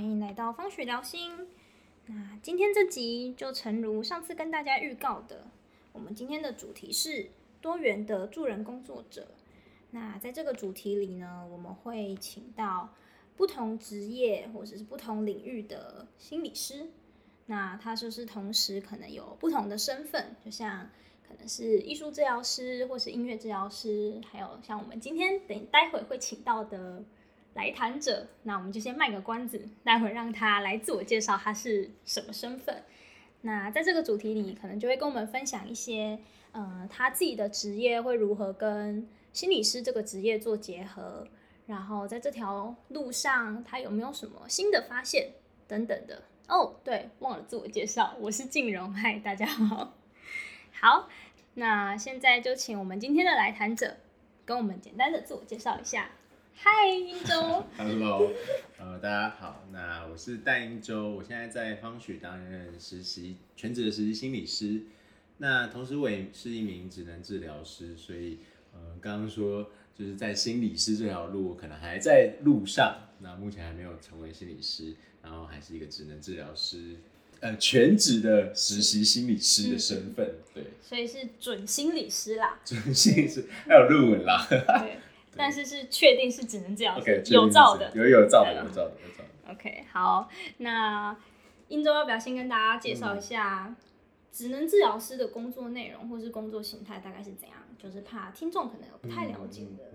欢迎来到方许聊心。那今天这集就诚如上次跟大家预告的，我们今天的主题是多元的助人工作者。那在这个主题里呢，我们会请到不同职业或者是不同领域的心理师。那他就是同时可能有不同的身份，就像可能是艺术治疗师，或是音乐治疗师，还有像我们今天等待会会请到的来谈者。那我们就先卖个关子，待会让他来自我介绍他是什么身份。那在这个主题里，可能就会跟我们分享一些，呃，他自己的职业会如何跟心理师这个职业做结合，然后在这条路上他有没有什么新的发现等等的。哦，对，忘了自我介绍，我是静荣，嗨，大家好。好，那现在就请我们今天的来谈者跟我们简单的自我介绍一下。嗨，英州。Hello，呃，大家好，那我是戴英州，我现在在方许担任实习全职的实习心理师，那同时我也是一名职能治疗师，所以呃，刚刚说就是在心理师这条路可能还在路上，那目前还没有成为心理师。然后还是一个职能治疗师，呃，全职的实习心理师的身份，对，所以是准心理师啦，准心理师还有论文啦，对，但是是确定是只能治疗师，有照的，有有照的，有照的，有照的。OK，好，那英州要不要先跟大家介绍一下职能治疗师的工作内容或是工作形态大概是怎样？就是怕听众可能有不太了解的。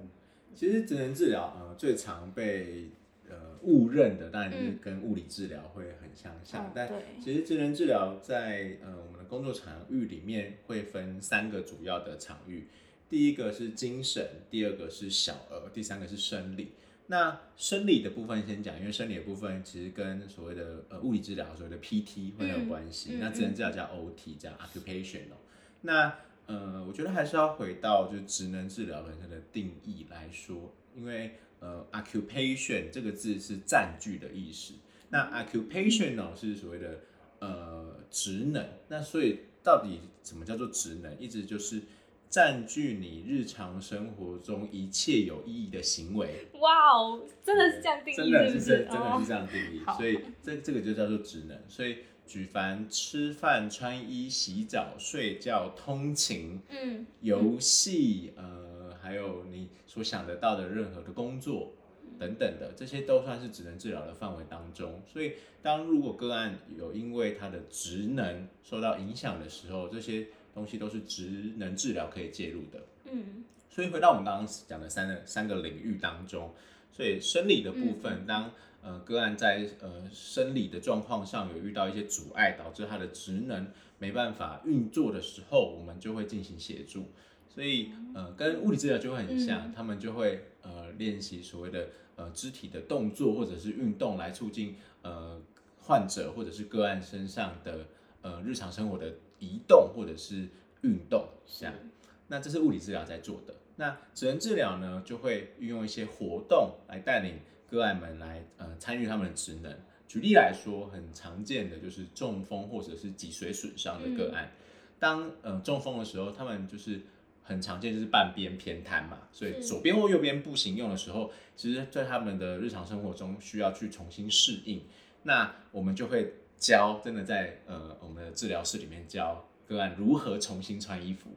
其实职能治疗呃最常被呃，误认的当然是跟物理治疗会很相像，但其实职能治疗在呃我们的工作场域里面会分三个主要的场域，第一个是精神，第二个是小儿，第三个是生理。那生理的部分先讲，因为生理的部分其实跟所谓的呃物理治疗所谓的 PT 会有关系，那职能治疗叫 OT，叫 occupational。那呃，我觉得还是要回到就是职能治疗本身的定义来说，因为。呃，occupation 这个字是占据的意思。那 occupational 是所谓的呃职能。那所以到底什么叫做职能？一直就是占据你日常生活中一切有意义的行为。哇哦，真的是这样定义，真的是真的是这样定义。所以这这个就叫做职能。所以举凡吃饭、穿衣、洗澡、睡觉、通勤、嗯，游戏，呃。还有你所想得到的任何的工作等等的，这些都算是职能治疗的范围当中。所以，当如果个案有因为他的职能受到影响的时候，这些东西都是职能治疗可以介入的。嗯，所以回到我们刚刚讲的三个三个领域当中，所以生理的部分，当呃个案在呃生理的状况上有遇到一些阻碍，导致他的职能没办法运作的时候，我们就会进行协助。所以，呃，跟物理治疗就会很像，他们就会呃练习所谓的呃肢体的动作或者是运动，来促进呃患者或者是个案身上的呃日常生活的移动或者是运动，这样。那这是物理治疗在做的。那职能治疗呢，就会运用一些活动来带领个案们来呃参与他们的职能。举例来说，很常见的就是中风或者是脊髓损伤的个案，当呃中风的时候，他们就是。很常见就是半边偏瘫嘛，所以左边或右边不行用的时候，其实在他们的日常生活中需要去重新适应。那我们就会教，真的在呃我们的治疗室里面教个案如何重新穿衣服，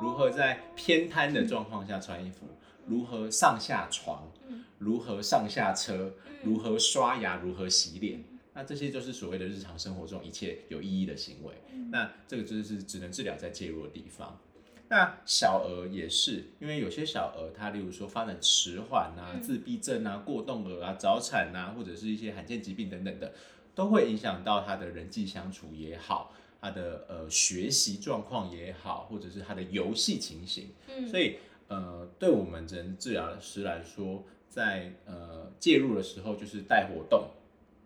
如何在偏瘫的状况下穿衣服，如何上下床，如何上下车，如何刷牙，如何洗脸。那这些就是所谓的日常生活中一切有意义的行为。那这个就是只能治疗在介入的地方。那小儿也是，因为有些小儿他，例如说发展迟缓啊、自闭症啊、过动儿啊、早产啊，或者是一些罕见疾病等等的，都会影响到他的人际相处也好，他的呃学习状况也好，或者是他的游戏情形。嗯，所以呃，对我们人治疗师来说，在呃介入的时候，就是带活动，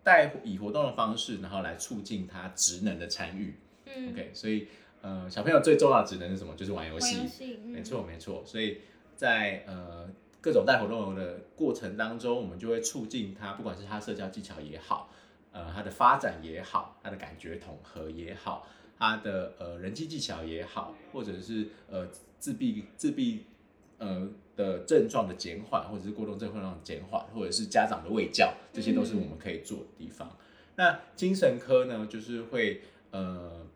带以活动的方式，然后来促进他职能的参与。嗯，OK，所以。呃，小朋友最重要的职能是什么？就是玩游戏。没错，没错。所以在呃各种带活动的过程当中，我们就会促进他，不管是他社交技巧也好，呃，他的发展也好，他的感觉统合也好，他的呃人际技巧也好，或者是呃自闭自闭呃的症状的减缓，或者是过动症症状减缓，或者是家长的喂教，这些都是我们可以做的地方。那精神科呢，就是会呃，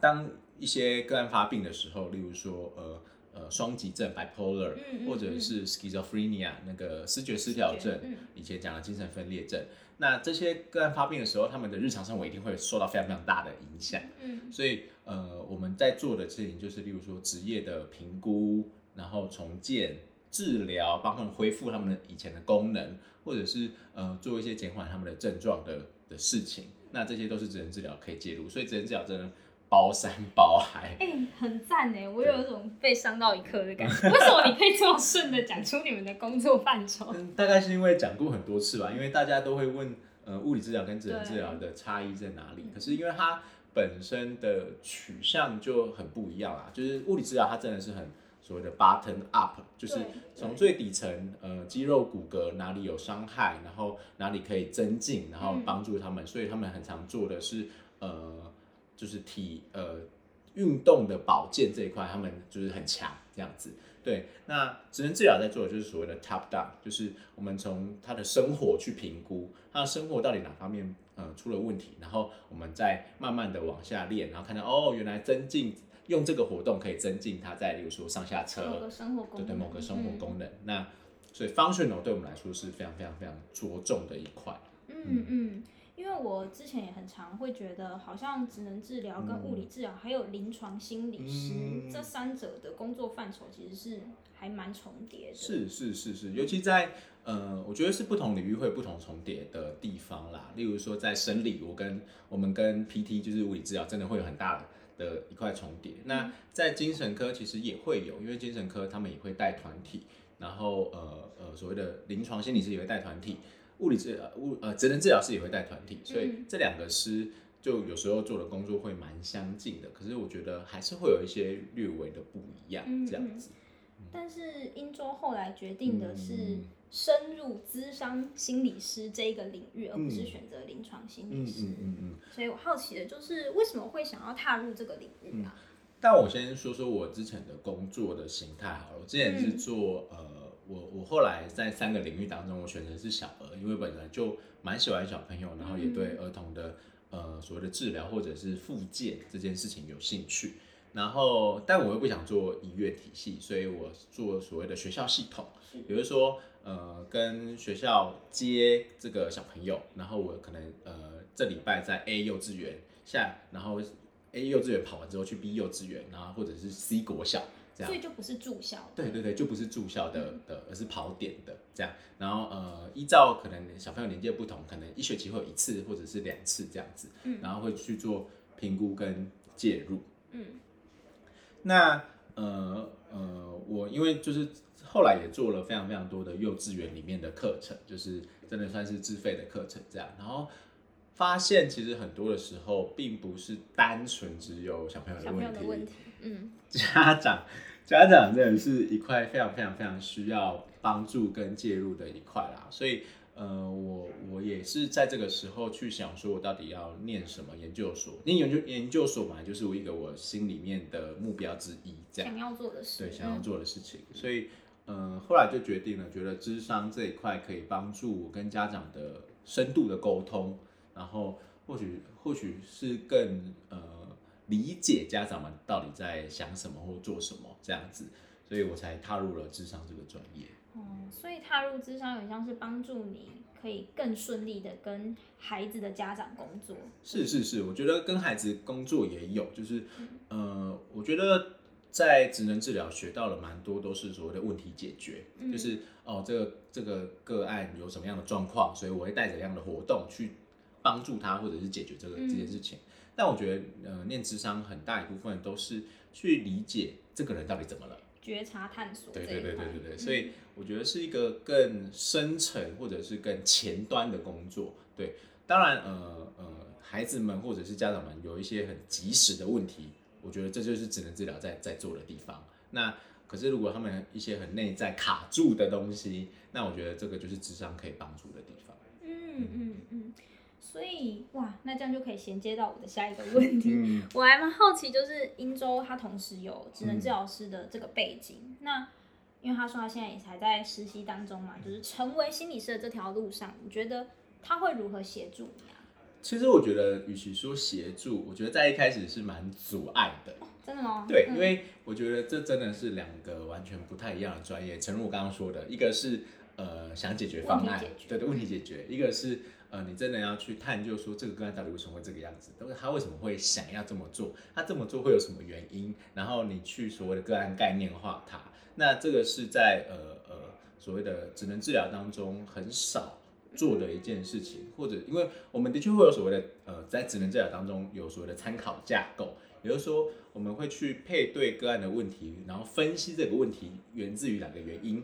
当一些个案发病的时候，例如说呃呃双极症 （bipolar） 或者是 schizophrenia 那个视觉失调症，以前讲的精神分裂症。那这些个案发病的时候，他们的日常生活一定会受到非常非常大的影响。嗯，所以呃我们在做的事情就是，例如说职业的评估，然后重建、治疗，帮他们恢复他们的以前的功能，或者是呃做一些减缓他们的症状的。的事情，那这些都是职能治疗可以介入，所以职能治疗真的包山包海。哎，很赞哎，我有一种被伤到一刻的感觉。为什么你可以这么顺的讲出你们的工作范畴？大概是因为讲过很多次吧，因为大家都会问，呃，物理治疗跟智能治疗的差异在哪里？可是因为它本身的取向就很不一样啦，就是物理治疗它真的是很。所谓的 button up 就是从最底层，呃，肌肉骨骼哪里有伤害，然后哪里可以增进，然后帮助他们。所以他们很常做的是，呃，就是体呃运动的保健这一块，他们就是很强这样子。对，那职能治疗在做的就是所谓的 top down，就是我们从他的生活去评估他的生活到底哪方面呃出了问题，然后我们再慢慢的往下练，然后看到哦，原来增进。用这个活动可以增进他在，例如说上下车，对对，某个生活功能。那所以 functional 对我们来说是非常非常非常着重的一块。嗯嗯，因为我之前也很常会觉得，好像职能治疗跟物理治疗还有临床心理师这三者的工作范畴其实是还蛮重叠的。是是是是，尤其在呃，我觉得是不同领域会不同重叠的地方啦。例如说在生理，我跟我们跟 PT 就是物理治疗，真的会有很大的。的一块重叠，那在精神科其实也会有，因为精神科他们也会带团体，然后呃呃所谓的临床心理师也会带团体，物理治物呃职能治疗师也会带团体，所以这两个师就有时候做的工作会蛮相近的，可是我觉得还是会有一些略微的不一样这样子。但是英州后来决定的是。深入咨商心理师这一个领域，而不是选择临床心理师。嗯嗯嗯所以我好奇的就是，为什么会想要踏入这个领域啊？但我先说说我之前的工作的形态好了。我之前是做呃，我我后来在三个领域当中，我选择是小儿，因为本来就蛮喜欢小朋友，然后也对儿童的呃所谓的治疗或者是复健这件事情有兴趣。然后，但我又不想做医院体系，所以我做所谓的学校系统，比如说。呃，跟学校接这个小朋友，然后我可能呃这礼拜在 A 幼稚园下，然后 A 幼稚园跑完之后去 B 幼稚园，然后或者是 C 国小这样，所以就不是住校。对对对，就不是住校的的，而是跑点的这样。然后呃，依照可能小朋友年纪不同，可能一学期会有一次或者是两次这样子，嗯，然后会去做评估跟介入，嗯。那呃呃，我因为就是。后来也做了非常非常多的幼稚园里面的课程，就是真的算是自费的课程这样。然后发现其实很多的时候，并不是单纯只有小朋友的问题，嗯，家长家长真的是一块非常非常非常需要帮助跟介入的一块啦。所以呃，我我也是在这个时候去想说，我到底要念什么研究所？念研究研究所嘛，就是我一个我心里面的目标之一，这样想要做的事，对，想要做的事情，所以。嗯，后来就决定了，觉得智商这一块可以帮助我跟家长的深度的沟通，然后或许或许是更呃理解家长们到底在想什么或做什么这样子，所以我才踏入了智商这个专业。哦，所以踏入智商有像是帮助你可以更顺利的跟孩子的家长工作。是是是，我觉得跟孩子工作也有，就是呃，我觉得。在职能治疗学到了蛮多，都是所谓的问题解决，就是哦，这个这个个案有什么样的状况，所以我会带怎样的活动去帮助他，或者是解决这个这件事情。但我觉得，呃，念智商很大一部分都是去理解这个人到底怎么了，觉察探索。对对对对对对，所以我觉得是一个更深层或者是更前端的工作。对，当然，呃呃，孩子们或者是家长们有一些很及时的问题。我觉得这就是只能治疗在在做的地方。那可是如果他们一些很内在卡住的东西，那我觉得这个就是智商可以帮助的地方。嗯嗯嗯。所以哇，那这样就可以衔接到我的下一个问题。我还蛮好奇，就是英州他同时有职能治疗师的这个背景，那因为他说他现在也还在实习当中嘛，就是成为心理师的这条路上，你觉得他会如何协助你啊？其实我觉得，与其说协助，我觉得在一开始是蛮阻碍的。真的吗？对，因为我觉得这真的是两个完全不太一样的专业。诚如我刚刚说的，一个是呃想解决方案，对对，问题解决；一个是呃你真的要去探究说这个个案到底为什么会这个样子，但是他为什么会想要这么做，他这么做会有什么原因，然后你去所谓的个案概念化它。那这个是在呃呃所谓的职能治疗当中很少做的一件事情，或者因为我们的确会有所谓的呃在职能治疗当中有所谓的参考架构。也就是说，我们会去配对个案的问题，然后分析这个问题源自于哪个原因。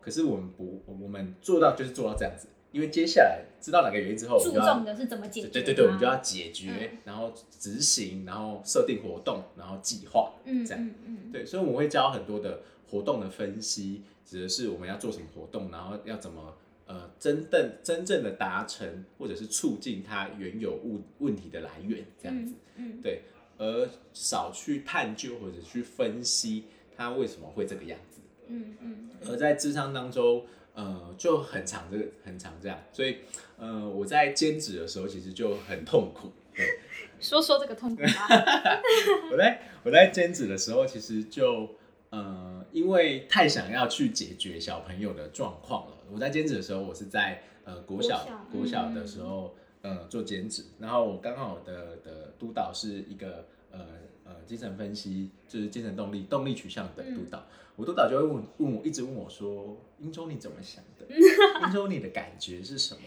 可是我们不，我们做到就是做到这样子，因为接下来知道哪个原因之后，注重的是怎么解决。对对对，我们就要解决，然后执行，然后设定活动，然后计划，嗯，这样，嗯嗯，对，所以我们会教很多的活动的分析，指的是我们要做什么活动，然后要怎么呃真正真正的达成或者是促进它原有问问题的来源，这样子，嗯，对。而少去探究或者去分析它为什么会这个样子，嗯嗯。而在智商当中，呃，就很长这个很长这样，所以呃，我在兼职的时候其实就很痛苦。对，说说这个痛苦吧。我在我在兼职的时候，其实就呃，因为太想要去解决小朋友的状况了。我在兼职的时候，我是在呃国小国小的时候。呃，做兼职，然后我刚好的的督导是一个呃呃精神分析，就是精神动力动力取向的督导，我督导就会问问我，一直问我说，英州你怎么想的？英州你的感觉是什么？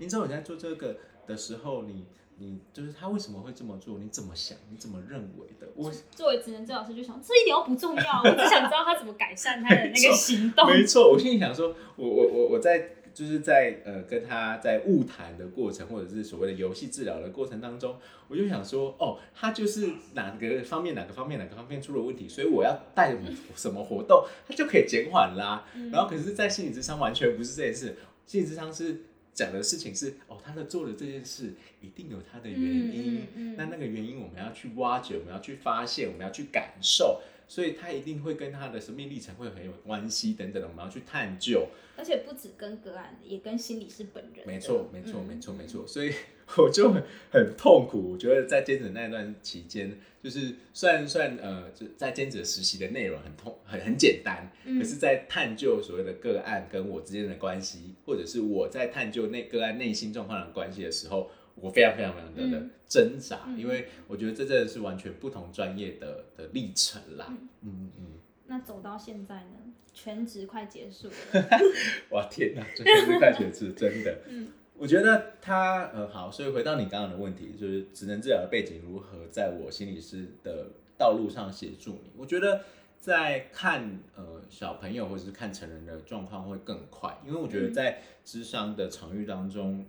英州你在做这个的时候，你你就是他为什么会这么做？你怎么想？你怎么认为的？我作为职能治疗师就想，这一点都不重要，我只想知道他怎么改善他的那个行动。没错，我心里想说，我我我我在。就是在呃跟他在物谈的过程，或者是所谓的游戏治疗的过程当中，我就想说，哦，他就是哪个方面哪个方面哪个方面出了问题，所以我要带什么活动，他就可以减缓啦。然后可是，在心理智商完全不是这件事，心理智商是讲的事情是，哦，他的做的这件事一定有他的原因，那那个原因我们要去挖掘，我们要去发现，我们要去感受。所以他一定会跟他的生命历程会很有关系等等的，我们要去探究。而且不止跟个案，也跟心理师本人。没错，没错，没错，没错。所以我就很很痛苦。我觉得在兼职那段期间，就是虽然算呃，就在兼职实习的内容很痛，很很简单，可是，在探究所谓的个案跟我之间的关系，或者是我在探究那个案内心状况的关系的时候。我非常非常非常的挣扎，因为我觉得这真的是完全不同专业的的历程啦。嗯嗯嗯。那走到现在呢？全职快结束了。哇天哪，全职快结束，真的。嗯。我觉得他呃好，所以回到你刚刚的问题，就是职能治疗的背景如何在我心理师的道路上协助你？我觉得在看呃小朋友或者是看成人的状况会更快，因为我觉得在智商的场域当中。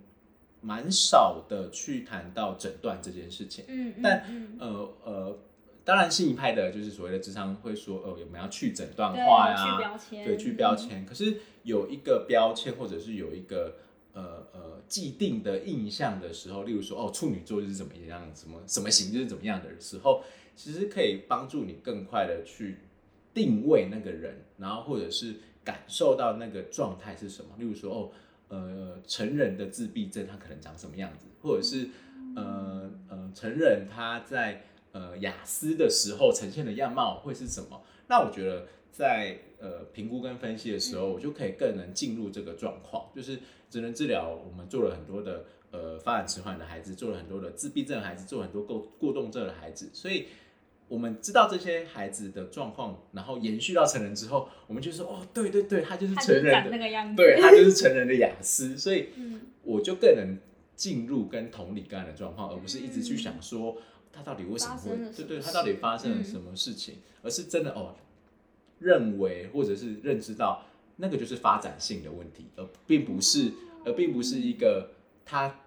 蛮少的去谈到诊断这件事情，嗯，但呃呃，当然新一派的就是所谓的智商会说，呃，我们要去诊断化呀，对，去标签。可是有一个标签或者是有一个呃呃既定的印象的时候，例如说哦，处女座就是怎么样，什么什么型就是怎么样的时候，其实可以帮助你更快的去定位那个人，然后或者是感受到那个状态是什么。例如说哦。呃，成人的自闭症他可能长什么样子，或者是呃呃，成人他在呃雅思的时候呈现的样貌会是什么？那我觉得在呃评估跟分析的时候，我就可以更能进入这个状况。就是职能治疗，我们做了很多的呃发展迟缓的孩子，做了很多的自闭症孩子，做很多过过动症的孩子，所以。我们知道这些孩子的状况，然后延续到成人之后，我们就说哦，对对对，他就是成人的那个样子，对他就是成人的雅思，所以我就更能进入跟同理个案的状况，而不是一直去想说他到底为什么会，对对，他到底发生了什么事情，而是真的哦，认为或者是认知到那个就是发展性的问题，而并不是，而并不是一个他。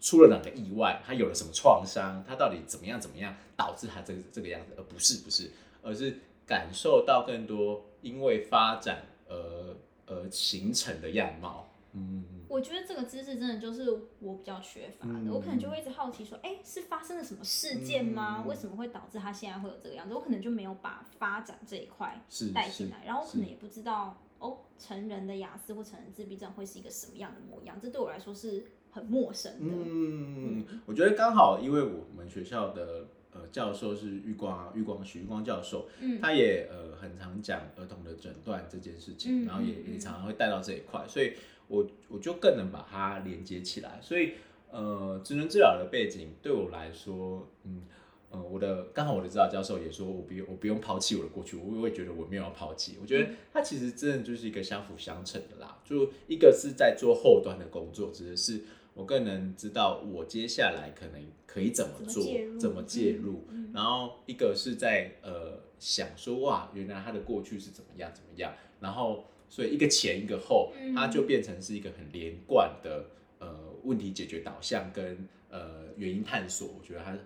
出了哪个意外？他有了什么创伤？他到底怎么样？怎么样导致他这个这个样子？而不是不是，而是感受到更多因为发展而而形成的样貌。嗯，我觉得这个知识真的就是我比较缺乏的，我可能就会一直好奇说，哎，是发生了什么事件吗？为什么会导致他现在会有这个样子？我可能就没有把发展这一块带进来，然后我可能也不知道哦，成人的雅思或成人自闭症会是一个什么样的模样，这对我来说是很陌生的。嗯，我觉得刚好，因为我们学校的。呃，教授是玉光玉光徐玉光教授，嗯，他也呃很常讲儿童的诊断这件事情，然后也也常常会带到这一块，所以我我就更能把它连接起来。所以呃，职能治疗的背景对我来说，嗯呃，我的刚好我的指导教授也说我不用我不用抛弃我的过去，我会觉得我没有要抛弃。我觉得他其实真的就是一个相辅相成的啦，就一个是在做后端的工作，指的是。我更能知道我接下来可能可以怎么做，怎么介入。然后一个是在呃想说哇，原来他的过去是怎么样怎么样。然后所以一个前一个后，它就变成是一个很连贯的呃问题解决导向跟呃原因探索。我觉得它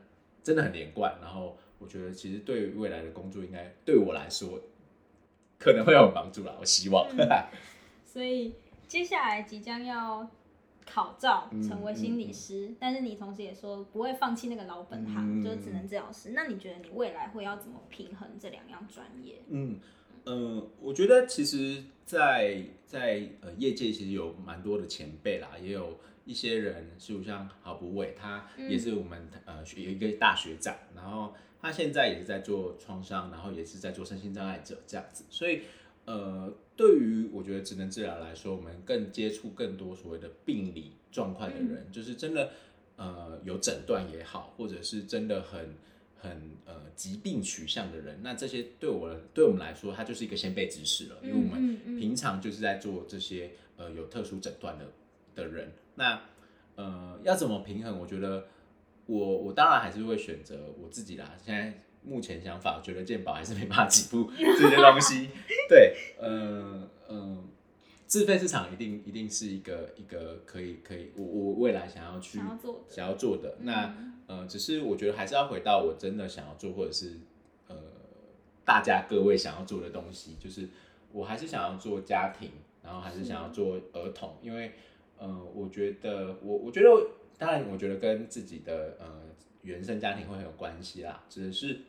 真的很连贯。然后我觉得其实对未来的工作应该对我来说可能会有帮助啦。我希望。所以接下来即将要。考照成为心理师，但是你同时也说不会放弃那个老本行，就只能治疗师。那你觉得你未来会要怎么平衡这两样专业？嗯嗯，我觉得其实，在在呃业界其实有蛮多的前辈啦，也有一些人，就像郝不伟，他也是我们呃有一个大学长，然后他现在也是在做创伤，然后也是在做身心障碍者这样子，所以。呃，对于我觉得职能治疗来说，我们更接触更多所谓的病理状况的人，就是真的呃有诊断也好，或者是真的很很呃疾病取向的人，那这些对我对我们来说，它就是一个先辈知识了，因为我们平常就是在做这些呃有特殊诊断的的人，那呃要怎么平衡？我觉得我我当然还是会选择我自己啦，现在。目前想法，我觉得健保还是没办法起步 这些东西。对，嗯嗯，自费市场一定一定是一个一个可以可以，我我未来想要去想要做的。那呃，只是我觉得还是要回到我真的想要做，或者是呃大家各位想要做的东西，就是我还是想要做家庭，然后还是想要做儿童，因为呃，我觉得我我觉得当然，我觉得跟自己的呃原生家庭会很有关系啦，只是。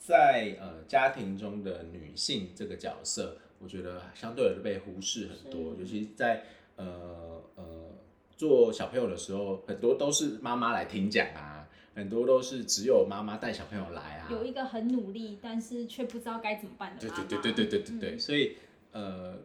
在呃家庭中的女性这个角色，我觉得相对的被忽视很多，尤其在呃呃做小朋友的时候，很多都是妈妈来听讲啊，很多都是只有妈妈带小朋友来啊。有一个很努力，但是却不知道该怎么办的对对对对对对对对，所以呃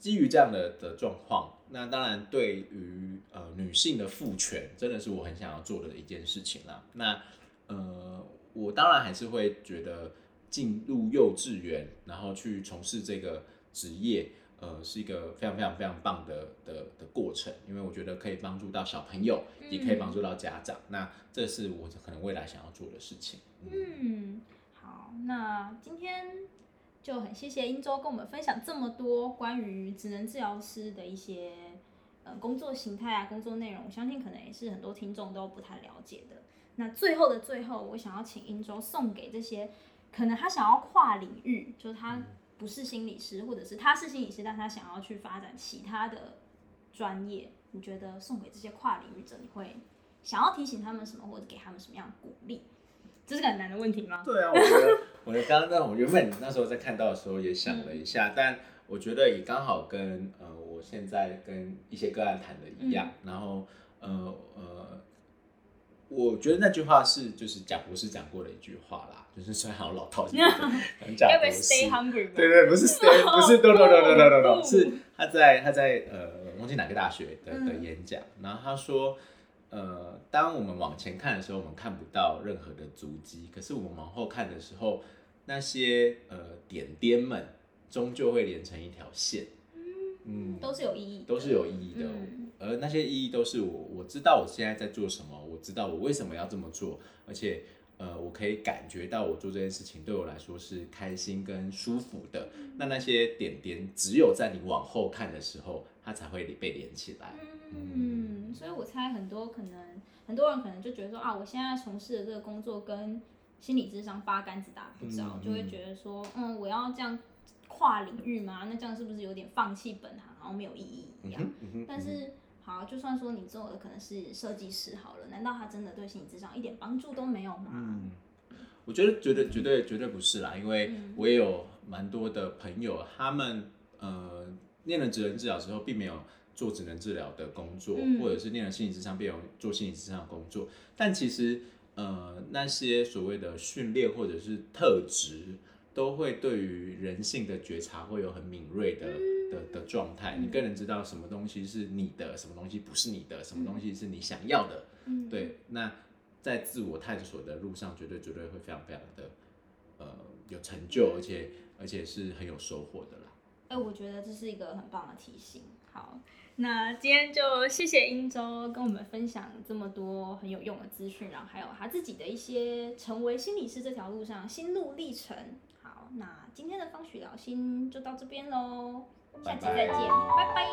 基于这样的的状况，那当然对于呃女性的赋权，真的是我很想要做的一件事情啦。那呃。我当然还是会觉得进入幼稚园，然后去从事这个职业，呃，是一个非常非常非常棒的的的过程，因为我觉得可以帮助到小朋友，也可以帮助到家长。那这是我可能未来想要做的事情。嗯，好，那今天就很谢谢英州跟我们分享这么多关于职能治疗师的一些呃工作形态啊、工作内容，我相信可能也是很多听众都不太了解的。那最后的最后，我想要请英州送给这些可能他想要跨领域，就是他不是心理师，或者是他是心理师，但他想要去发展其他的专业。你觉得送给这些跨领域者，你会想要提醒他们什么，或者给他们什么样的鼓励？这是个很难的问题吗？对啊，我觉得，我觉得刚刚那我原本那时候在看到的时候也想了一下，但我觉得也刚好跟呃我现在跟一些个案谈的一样，然后呃呃。我觉得那句话是就是贾博士讲过的一句话啦，就是虽然好老套，讲博士，对对，不是 stay，不是 no no no no no no，是他在他在呃忘记哪个大学的的演讲，然后他说，呃，当我们往前看的时候，我们看不到任何的足迹，可是我们往后看的时候，那些呃点点们终究会连成一条线。嗯，都是有意义，都是有意义的。而那些意义都是我我知道我现在在做什么，我知道我为什么要这么做，而且呃，我可以感觉到我做这件事情对我来说是开心跟舒服的。那那些点点，只有在你往后看的时候，它才会被连起来。嗯，所以我猜很多可能很多人可能就觉得说啊，我现在从事的这个工作跟心理智商八竿子打不着，就会觉得说，嗯，我要这样。跨领域吗？那这样是不是有点放弃本行，然后没有意义一样？但是好，就算说你做的可能是设计师好了，难道他真的对心理智商一点帮助都没有吗？嗯，我觉得绝对绝对绝对不是啦，因为我也有蛮多的朋友，他们呃念了职能治疗之后，并没有做职能治疗的工作，或者是念了心理智商，并有做心理智商的工作，但其实呃那些所谓的训练或者是特质。都会对于人性的觉察会有很敏锐的的的状态，你更能知道什么东西是你的，什么东西不是你的，什么东西是你想要的。对，那在自我探索的路上，绝对绝对会非常非常的呃有成就，而且而且是很有收获的啦。哎，我觉得这是一个很棒的提醒。好，那今天就谢谢英州跟我们分享这么多很有用的资讯，然后还有他自己的一些成为心理师这条路上心路历程。好那今天的方许聊心就到这边喽，下期再见拜拜。